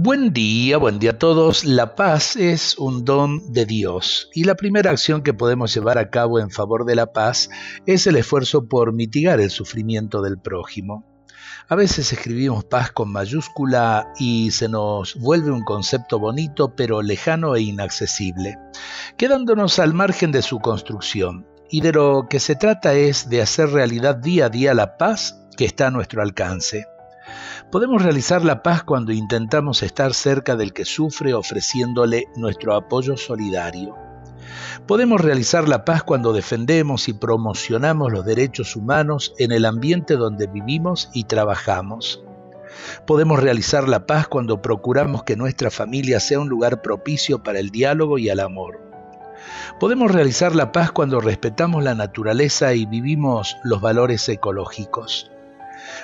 Buen día, buen día a todos. La paz es un don de Dios y la primera acción que podemos llevar a cabo en favor de la paz es el esfuerzo por mitigar el sufrimiento del prójimo. A veces escribimos paz con mayúscula y se nos vuelve un concepto bonito pero lejano e inaccesible, quedándonos al margen de su construcción. Y de lo que se trata es de hacer realidad día a día la paz que está a nuestro alcance. Podemos realizar la paz cuando intentamos estar cerca del que sufre ofreciéndole nuestro apoyo solidario. Podemos realizar la paz cuando defendemos y promocionamos los derechos humanos en el ambiente donde vivimos y trabajamos. Podemos realizar la paz cuando procuramos que nuestra familia sea un lugar propicio para el diálogo y el amor. Podemos realizar la paz cuando respetamos la naturaleza y vivimos los valores ecológicos.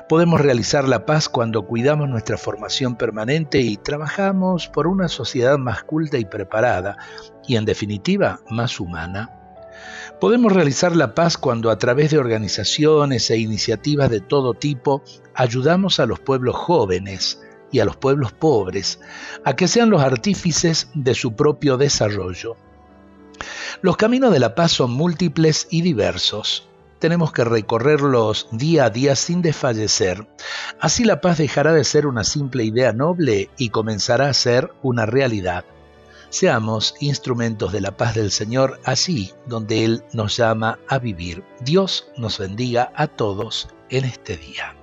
Podemos realizar la paz cuando cuidamos nuestra formación permanente y trabajamos por una sociedad más culta y preparada, y en definitiva más humana. Podemos realizar la paz cuando a través de organizaciones e iniciativas de todo tipo ayudamos a los pueblos jóvenes y a los pueblos pobres a que sean los artífices de su propio desarrollo. Los caminos de la paz son múltiples y diversos tenemos que recorrerlos día a día sin desfallecer. Así la paz dejará de ser una simple idea noble y comenzará a ser una realidad. Seamos instrumentos de la paz del Señor así donde Él nos llama a vivir. Dios nos bendiga a todos en este día.